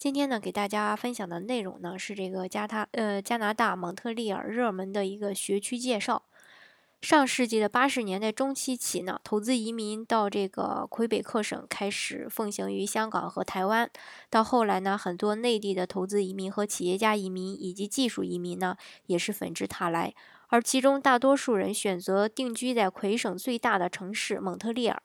今天呢，给大家分享的内容呢是这个加他呃加拿大蒙特利尔热门的一个学区介绍。上世纪的八十年代中期起呢，投资移民到这个魁北克省开始奉行于香港和台湾。到后来呢，很多内地的投资移民和企业家移民以及技术移民呢，也是纷至沓来。而其中大多数人选择定居在魁省最大的城市蒙特利尔。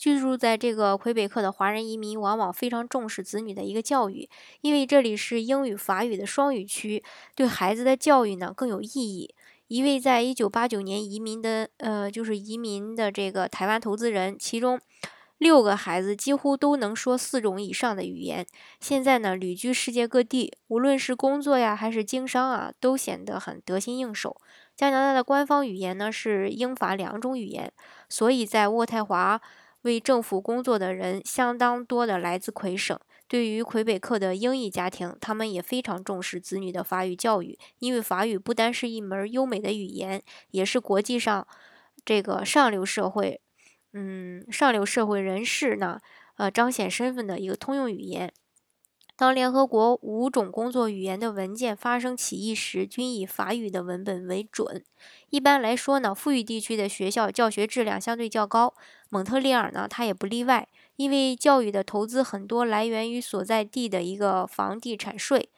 居住在这个魁北克的华人移民往往非常重视子女的一个教育，因为这里是英语法语的双语区，对孩子的教育呢更有意义。一位在一九八九年移民的，呃，就是移民的这个台湾投资人，其中六个孩子几乎都能说四种以上的语言。现在呢，旅居世界各地，无论是工作呀还是经商啊，都显得很得心应手。加拿大的官方语言呢是英法两种语言，所以在渥太华。为政府工作的人相当多的来自魁省。对于魁北克的英裔家庭，他们也非常重视子女的法语教育，因为法语不单是一门优美的语言，也是国际上这个上流社会，嗯，上流社会人士呢，呃，彰显身份的一个通用语言。当联合国五种工作语言的文件发生歧义时，均以法语的文本为准。一般来说呢，富裕地区的学校教学质量相对较高，蒙特利尔呢，它也不例外。因为教育的投资很多来源于所在地的一个房地产税。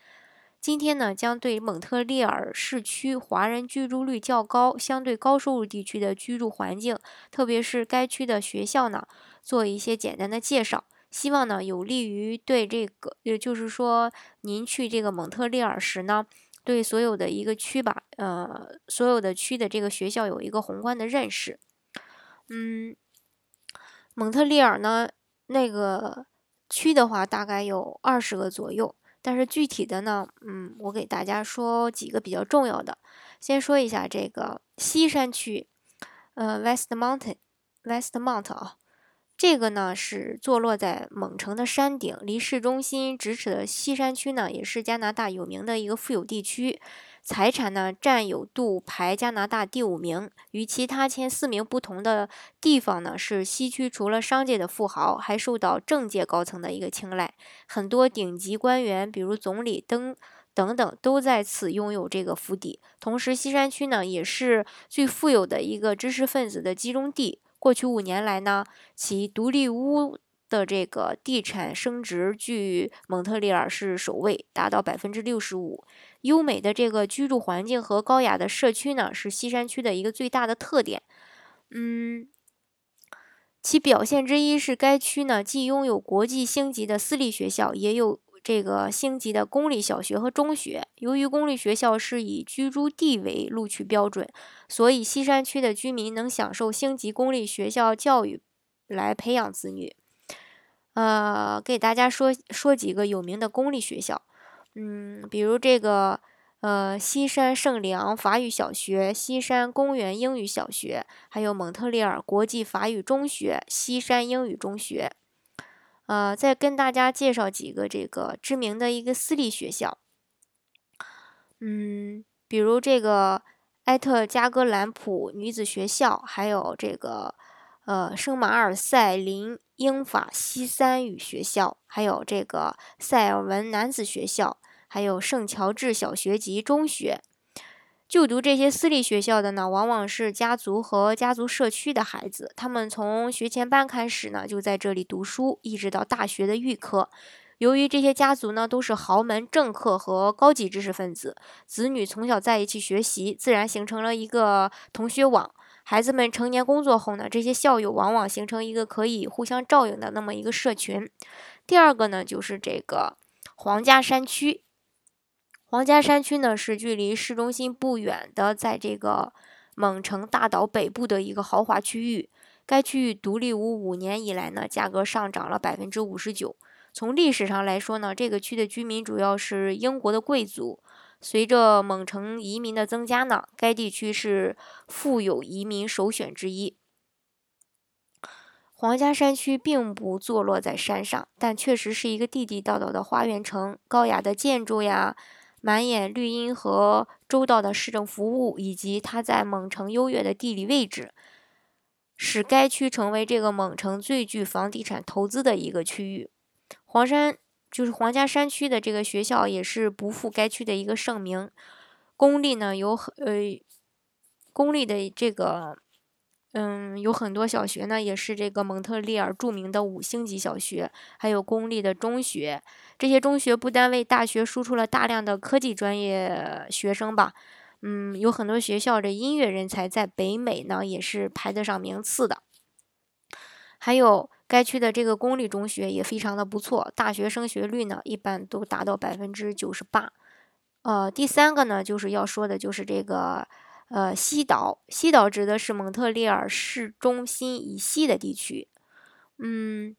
今天呢，将对蒙特利尔市区华人居住率较高、相对高收入地区的居住环境，特别是该区的学校呢，做一些简单的介绍。希望呢，有利于对这个，也就是说，您去这个蒙特利尔时呢，对所有的一个区吧，呃，所有的区的这个学校有一个宏观的认识。嗯，蒙特利尔呢，那个区的话，大概有二十个左右，但是具体的呢，嗯，我给大家说几个比较重要的。先说一下这个西山区，呃，West Mountain，West Mount 啊。这个呢是坐落在蒙城的山顶，离市中心咫尺的西山区呢，也是加拿大有名的一个富有地区，财产呢占有度排加拿大第五名。与其他前四名不同的地方呢，是西区除了商界的富豪，还受到政界高层的一个青睐，很多顶级官员，比如总理等等等，都在此拥有这个府邸。同时，西山区呢也是最富有的一个知识分子的集中地。过去五年来呢，其独立屋的这个地产升值居蒙特利尔是首位，达到百分之六十五。优美的这个居住环境和高雅的社区呢，是西山区的一个最大的特点。嗯，其表现之一是该区呢，既拥有国际星级的私立学校，也有。这个星级的公立小学和中学，由于公立学校是以居住地为录取标准，所以西山区的居民能享受星级公立学校教育来培养子女。呃，给大家说说几个有名的公立学校，嗯，比如这个呃西山圣良法语小学、西山公园英语小学，还有蒙特利尔国际法语中学、西山英语中学。呃，再跟大家介绍几个这个知名的一个私立学校，嗯，比如这个埃特加戈兰普女子学校，还有这个呃圣马尔塞林英法西三语学校，还有这个塞尔文男子学校，还有圣乔治小学及中学。就读这些私立学校的呢，往往是家族和家族社区的孩子。他们从学前班开始呢，就在这里读书，一直到大学的预科。由于这些家族呢都是豪门政客和高级知识分子，子女从小在一起学习，自然形成了一个同学网。孩子们成年工作后呢，这些校友往往形成一个可以互相照应的那么一个社群。第二个呢，就是这个皇家山区。皇家山区呢，是距离市中心不远的，在这个蒙城大岛北部的一个豪华区域。该区域独立屋五年以来呢，价格上涨了百分之五十九。从历史上来说呢，这个区的居民主要是英国的贵族。随着蒙城移民的增加呢，该地区是富有移民首选之一。皇家山区并不坐落在山上，但确实是一个地地道道的花园城，高雅的建筑呀，满眼绿荫和周到的市政服务，以及它在蒙城优越的地理位置，使该区成为这个蒙城最具房地产投资的一个区域。黄山就是皇家山区的这个学校，也是不负该区的一个盛名。公立呢有很呃，公立的这个。嗯，有很多小学呢，也是这个蒙特利尔著名的五星级小学，还有公立的中学。这些中学不单为大学输出了大量的科技专业学生吧，嗯，有很多学校的音乐人才在北美呢也是排得上名次的。还有该区的这个公立中学也非常的不错，大学升学率呢一般都达到百分之九十八。呃，第三个呢就是要说的就是这个。呃，西岛，西岛指的是蒙特利尔市中心以西的地区。嗯，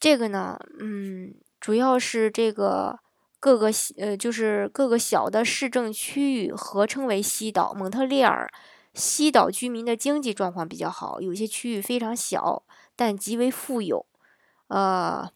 这个呢，嗯，主要是这个各个呃，就是各个小的市政区域合称为西岛。蒙特利尔西岛居民的经济状况比较好，有些区域非常小，但极为富有。呃。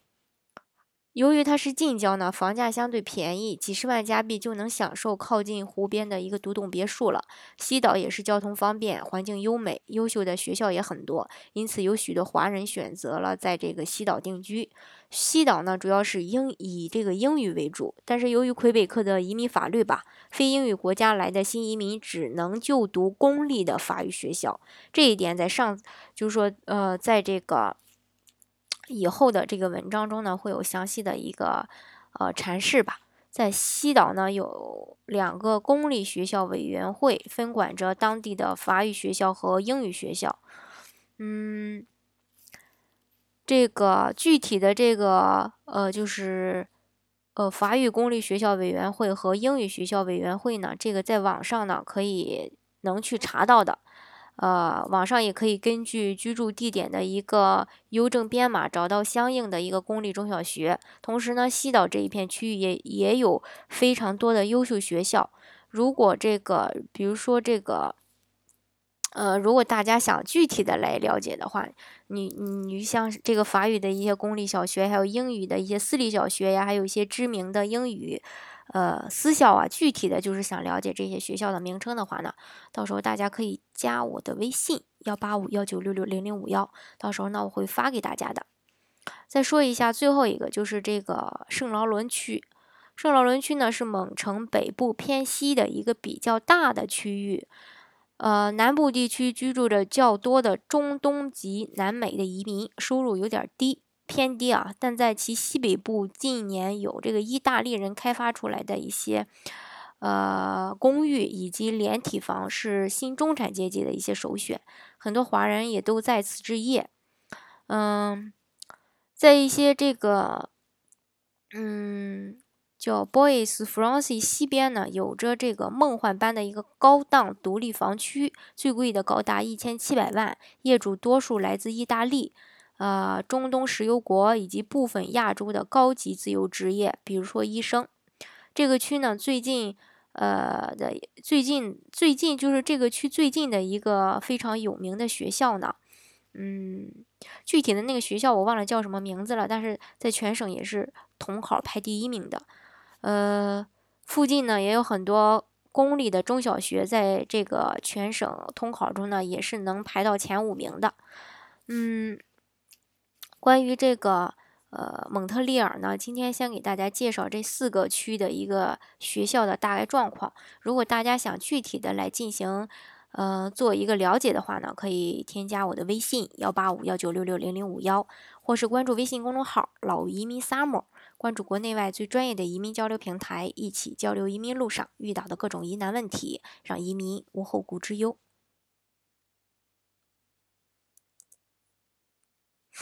由于它是近郊呢，房价相对便宜，几十万加币就能享受靠近湖边的一个独栋别墅了。西岛也是交通方便，环境优美，优秀的学校也很多，因此有许多华人选择了在这个西岛定居。西岛呢，主要是英以这个英语为主，但是由于魁北克的移民法律吧，非英语国家来的新移民只能就读公立的法语学校。这一点在上就是说，呃，在这个。以后的这个文章中呢，会有详细的一个呃阐释吧。在西岛呢，有两个公立学校委员会，分管着当地的法语学校和英语学校。嗯，这个具体的这个呃，就是呃法语公立学校委员会和英语学校委员会呢，这个在网上呢可以能去查到的。呃，网上也可以根据居住地点的一个邮政编码找到相应的一个公立中小学。同时呢，西岛这一片区域也也有非常多的优秀学校。如果这个，比如说这个，呃，如果大家想具体的来了解的话，你你像这个法语的一些公立小学，还有英语的一些私立小学呀，还有一些知名的英语。呃，私校啊，具体的就是想了解这些学校的名称的话呢，到时候大家可以加我的微信幺八五幺九六六零零五幺，到时候呢我会发给大家的。再说一下最后一个，就是这个圣劳伦区。圣劳伦区呢是蒙城北部偏西的一个比较大的区域，呃，南部地区居住着较多的中东及南美的移民，收入有点低。偏低啊，但在其西北部近年有这个意大利人开发出来的一些呃公寓以及连体房是新中产阶级的一些首选，很多华人也都在此置业。嗯，在一些这个嗯叫 Boys f r a n c i 西边呢，有着这个梦幻般的一个高档独立房区，最贵的高达一千七百万，业主多数来自意大利。呃，中东石油国以及部分亚洲的高级自由职业，比如说医生。这个区呢，最近呃的最近最近就是这个区最近的一个非常有名的学校呢，嗯，具体的那个学校我忘了叫什么名字了，但是在全省也是统考排第一名的。呃，附近呢也有很多公立的中小学，在这个全省统考中呢也是能排到前五名的。嗯。关于这个呃蒙特利尔呢，今天先给大家介绍这四个区的一个学校的大概状况。如果大家想具体的来进行呃做一个了解的话呢，可以添加我的微信幺八五幺九六六零零五幺，或是关注微信公众号“老移民 summer”，关注国内外最专业的移民交流平台，一起交流移民路上遇到的各种疑难问题，让移民无后顾之忧。